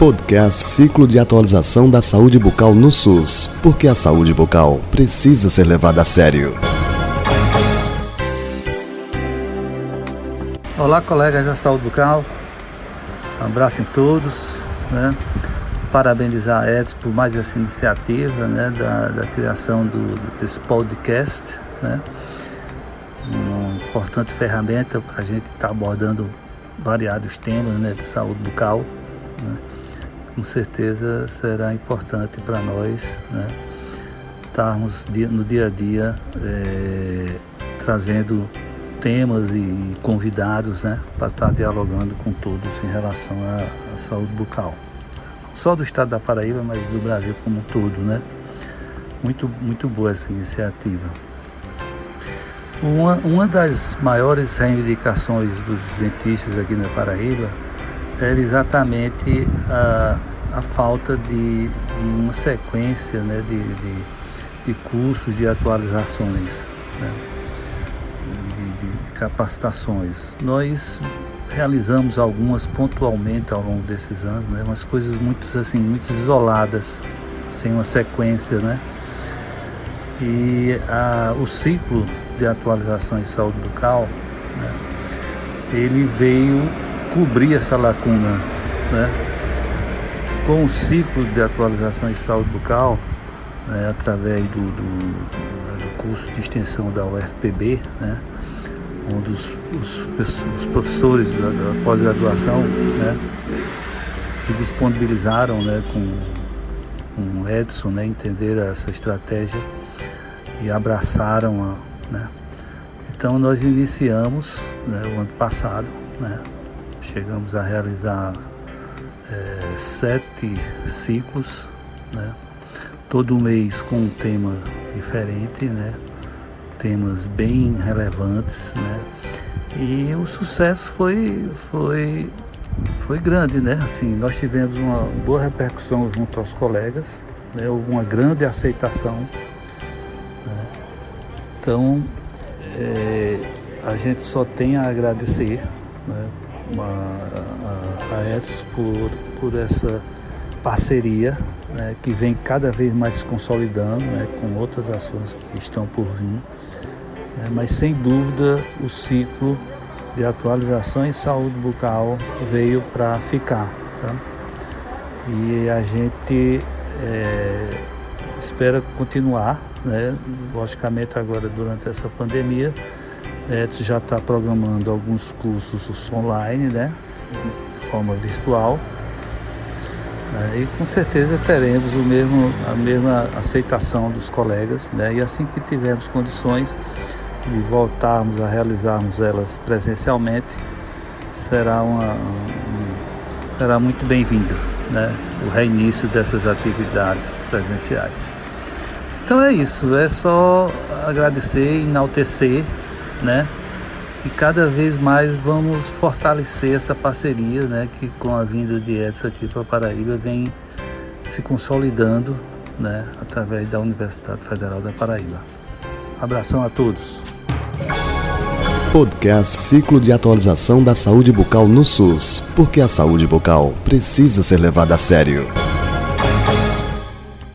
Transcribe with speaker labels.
Speaker 1: Podcast Ciclo de Atualização da Saúde Bucal no SUS, porque a saúde bucal precisa ser levada a sério.
Speaker 2: Olá, colegas da saúde bucal. Um abraço em todos. Né? Parabenizar a Edson por mais essa iniciativa né? da, da criação do, desse podcast. Né? Uma importante ferramenta para a gente estar tá abordando variados temas né? de saúde bucal. Né? Com certeza será importante para nós né? estarmos no dia a dia é, trazendo temas e convidados né, para estar tá dialogando com todos em relação à, à, saúde bucal. Não só do estado da Paraíba, mas do Brasil como um todo. Né? Muito, muito boa essa iniciativa. Uma, uma das maiores reivindicações dos dentistas aqui na Paraíba era exatamente a, a falta de, de uma sequência né, de, de, de cursos de atualizações. Né? capacitações. Nós realizamos algumas pontualmente ao longo desses anos, né, umas coisas muito assim, muito isoladas, sem uma sequência, né? E a, o ciclo de atualização em saúde bucal, né, ele veio cobrir essa lacuna, né? Com o ciclo de atualização em saúde bucal, né, através do, do, do curso de extensão da UFPB, né? onde os, os, os professores da, da pós-graduação né, se disponibilizaram né, com, com Edson, né, entender essa estratégia e abraçaram a. Né. Então nós iniciamos né, o ano passado, né, chegamos a realizar é, sete ciclos, né, todo mês com um tema diferente, né, temas bem relevantes, né? E o sucesso foi, foi, foi grande, né? Assim, nós tivemos uma boa repercussão junto aos colegas, né? uma grande aceitação. Né? Então, é, a gente só tem a agradecer né? Uma, a, a por, por essa parceria né, que vem cada vez mais se consolidando né, com outras ações que estão por vir. Né, mas sem dúvida o ciclo de atualização em saúde bucal veio para ficar. Tá? E a gente é, espera continuar, né? logicamente agora durante essa pandemia, Edson já está programando alguns cursos online, né? de forma virtual. Né? E com certeza teremos o mesmo, a mesma aceitação dos colegas, né? e assim que tivermos condições, e voltarmos a realizarmos elas presencialmente, será, uma, um, será muito bem-vindo né? o reinício dessas atividades presenciais. Então é isso, é só agradecer, enaltecer, né? E cada vez mais vamos fortalecer essa parceria, né? Que com a vinda de Edson aqui para Paraíba vem se consolidando, né? Através da Universidade Federal da Paraíba. Abração a todos.
Speaker 1: Podcast Ciclo de Atualização da Saúde Bucal no SUS, porque a saúde bucal precisa ser levada a sério.